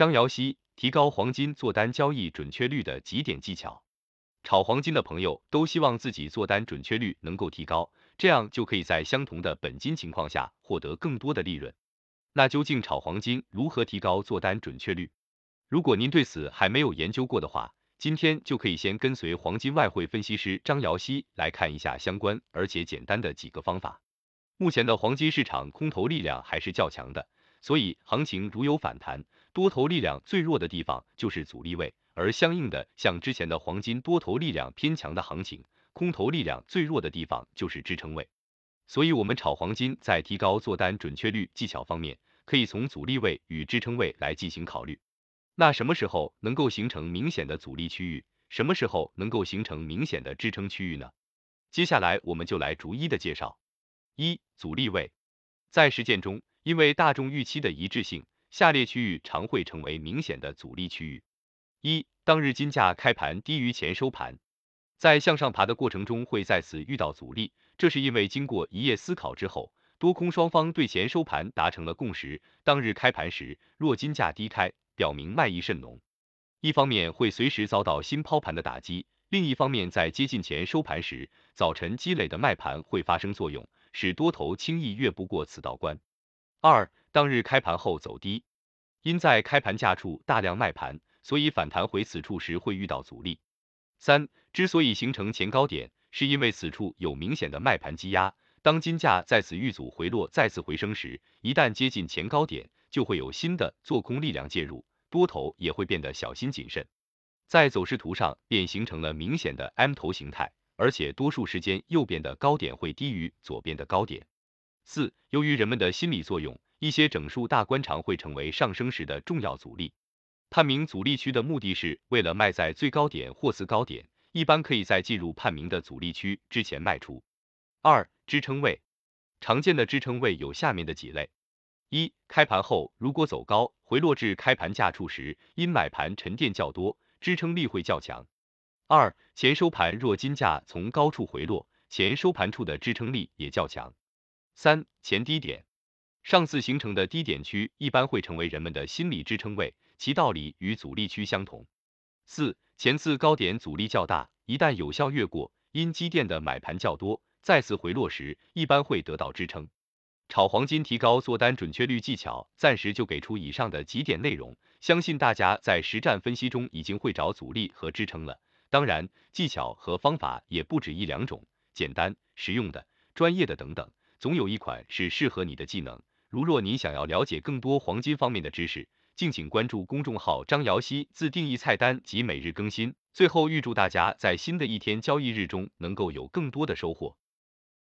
张瑶希提高黄金做单交易准确率的几点技巧。炒黄金的朋友都希望自己做单准确率能够提高，这样就可以在相同的本金情况下获得更多的利润。那究竟炒黄金如何提高做单准确率？如果您对此还没有研究过的话，今天就可以先跟随黄金外汇分析师张瑶希来看一下相关而且简单的几个方法。目前的黄金市场空头力量还是较强的，所以行情如有反弹，多头力量最弱的地方就是阻力位。而相应的，像之前的黄金多头力量偏强的行情，空头力量最弱的地方就是支撑位。所以，我们炒黄金在提高做单准确率技巧方面，可以从阻力位与支撑位来进行考虑。那什么时候能够形成明显的阻力区域？什么时候能够形成明显的支撑区域呢？接下来我们就来逐一的介绍。一、阻力位。在实践中，因为大众预期的一致性，下列区域常会成为明显的阻力区域。一、当日金价开盘低于前收盘，在向上爬的过程中会再次遇到阻力，这是因为经过一夜思考之后，多空双方对前收盘达成了共识。当日开盘时，若金价低开，表明卖意甚浓，一方面会随时遭到新抛盘的打击，另一方面在接近前收盘时，早晨积累的卖盘会发生作用，使多头轻易越不过此道关。二、当日开盘后走低，因在开盘价处大量卖盘。所以反弹回此处时会遇到阻力。三，之所以形成前高点，是因为此处有明显的卖盘积压。当金价在此遇阻回落再次回升时，一旦接近前高点，就会有新的做空力量介入，多头也会变得小心谨慎。在走势图上便形成了明显的 M 头形态，而且多数时间右边的高点会低于左边的高点。四，由于人们的心理作用，一些整数大关常会成为上升时的重要阻力。判明阻力区的目的是为了卖在最高点或次高点，一般可以在进入判明的阻力区之前卖出。二、支撑位，常见的支撑位有下面的几类：一、开盘后如果走高回落至开盘价处时，因买盘沉淀较多，支撑力会较强；二、前收盘若金价从高处回落，前收盘处的支撑力也较强；三、前低点，上次形成的低点区一般会成为人们的心理支撑位。其道理与阻力区相同。四、前次高点阻力较大，一旦有效越过，因积淀的买盘较多，再次回落时一般会得到支撑。炒黄金提高做单准确率技巧，暂时就给出以上的几点内容，相信大家在实战分析中已经会找阻力和支撑了。当然，技巧和方法也不止一两种，简单、实用的、专业的等等，总有一款是适合你的技能。如若你想要了解更多黄金方面的知识，敬请关注公众号张瑶希自定义菜单及每日更新。最后预祝大家在新的一天交易日中能够有更多的收获。